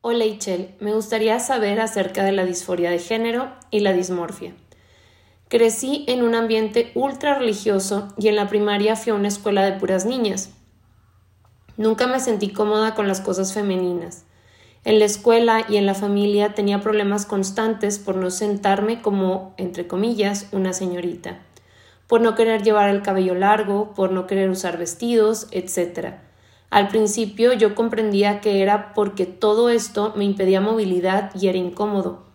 Hola Ichel, me gustaría saber acerca de la disforia de género y la dismorfia. Crecí en un ambiente ultra religioso y en la primaria fui a una escuela de puras niñas. Nunca me sentí cómoda con las cosas femeninas. En la escuela y en la familia tenía problemas constantes por no sentarme como, entre comillas, una señorita, por no querer llevar el cabello largo, por no querer usar vestidos, etc. Al principio yo comprendía que era porque todo esto me impedía movilidad y era incómodo,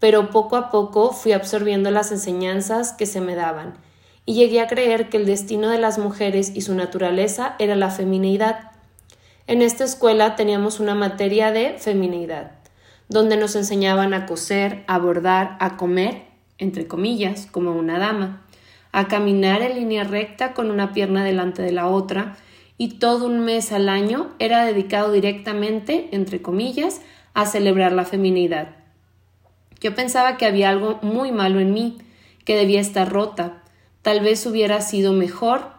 pero poco a poco fui absorbiendo las enseñanzas que se me daban, y llegué a creer que el destino de las mujeres y su naturaleza era la feminidad. En esta escuela teníamos una materia de feminidad, donde nos enseñaban a coser, a bordar, a comer, entre comillas, como una dama, a caminar en línea recta con una pierna delante de la otra, y todo un mes al año era dedicado directamente, entre comillas, a celebrar la feminidad. Yo pensaba que había algo muy malo en mí, que debía estar rota. Tal vez hubiera sido mejor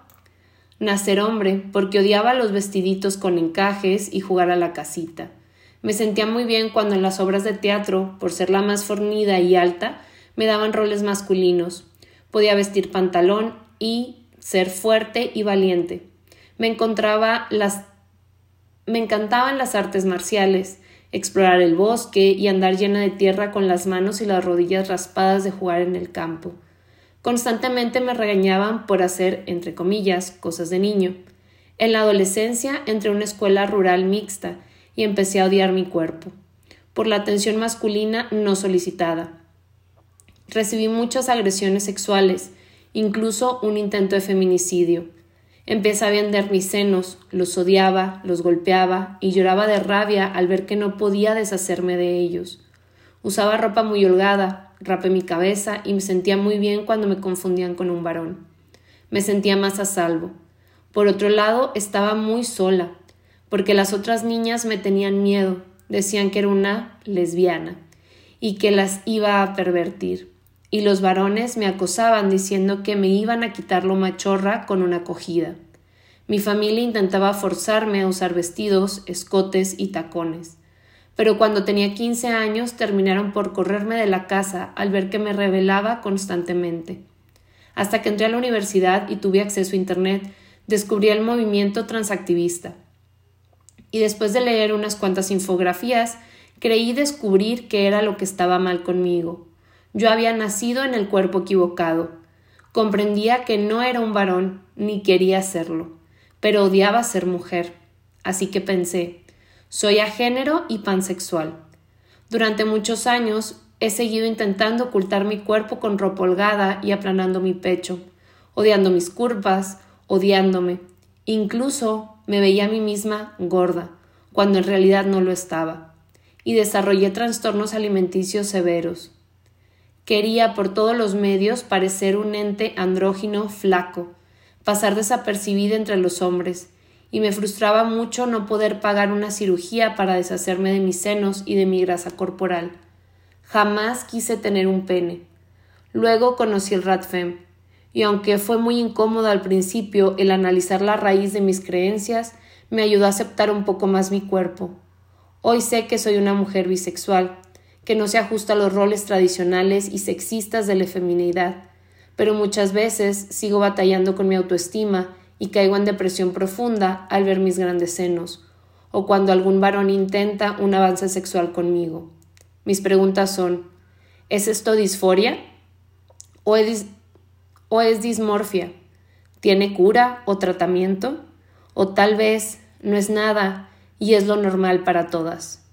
nacer hombre, porque odiaba los vestiditos con encajes y jugar a la casita. Me sentía muy bien cuando en las obras de teatro, por ser la más fornida y alta, me daban roles masculinos. Podía vestir pantalón y ser fuerte y valiente me encontraba las me encantaban las artes marciales, explorar el bosque y andar llena de tierra con las manos y las rodillas raspadas de jugar en el campo. Constantemente me regañaban por hacer, entre comillas, cosas de niño. En la adolescencia entré a una escuela rural mixta y empecé a odiar mi cuerpo, por la atención masculina no solicitada. Recibí muchas agresiones sexuales, incluso un intento de feminicidio. Empecé a vender mis senos, los odiaba, los golpeaba y lloraba de rabia al ver que no podía deshacerme de ellos. Usaba ropa muy holgada, rapé mi cabeza y me sentía muy bien cuando me confundían con un varón. Me sentía más a salvo. Por otro lado, estaba muy sola, porque las otras niñas me tenían miedo, decían que era una lesbiana y que las iba a pervertir y los varones me acosaban diciendo que me iban a quitar lo machorra con una acogida. Mi familia intentaba forzarme a usar vestidos, escotes y tacones. Pero cuando tenía quince años terminaron por correrme de la casa al ver que me rebelaba constantemente. Hasta que entré a la universidad y tuve acceso a Internet, descubrí el movimiento transactivista. Y después de leer unas cuantas infografías, creí descubrir que era lo que estaba mal conmigo, yo había nacido en el cuerpo equivocado. Comprendía que no era un varón, ni quería serlo, pero odiaba ser mujer. Así que pensé, soy a género y pansexual. Durante muchos años he seguido intentando ocultar mi cuerpo con ropa holgada y aplanando mi pecho, odiando mis curvas, odiándome. Incluso me veía a mí misma gorda, cuando en realidad no lo estaba, y desarrollé trastornos alimenticios severos. Quería por todos los medios parecer un ente andrógino flaco, pasar desapercibida entre los hombres, y me frustraba mucho no poder pagar una cirugía para deshacerme de mis senos y de mi grasa corporal. Jamás quise tener un pene. Luego conocí el Radfem, y aunque fue muy incómodo al principio el analizar la raíz de mis creencias, me ayudó a aceptar un poco más mi cuerpo. Hoy sé que soy una mujer bisexual, que no se ajusta a los roles tradicionales y sexistas de la feminidad, pero muchas veces sigo batallando con mi autoestima y caigo en depresión profunda al ver mis grandes senos, o cuando algún varón intenta un avance sexual conmigo. Mis preguntas son ¿Es esto disforia? ¿O es, ¿O es dismorfia? ¿Tiene cura o tratamiento? ¿O tal vez no es nada y es lo normal para todas?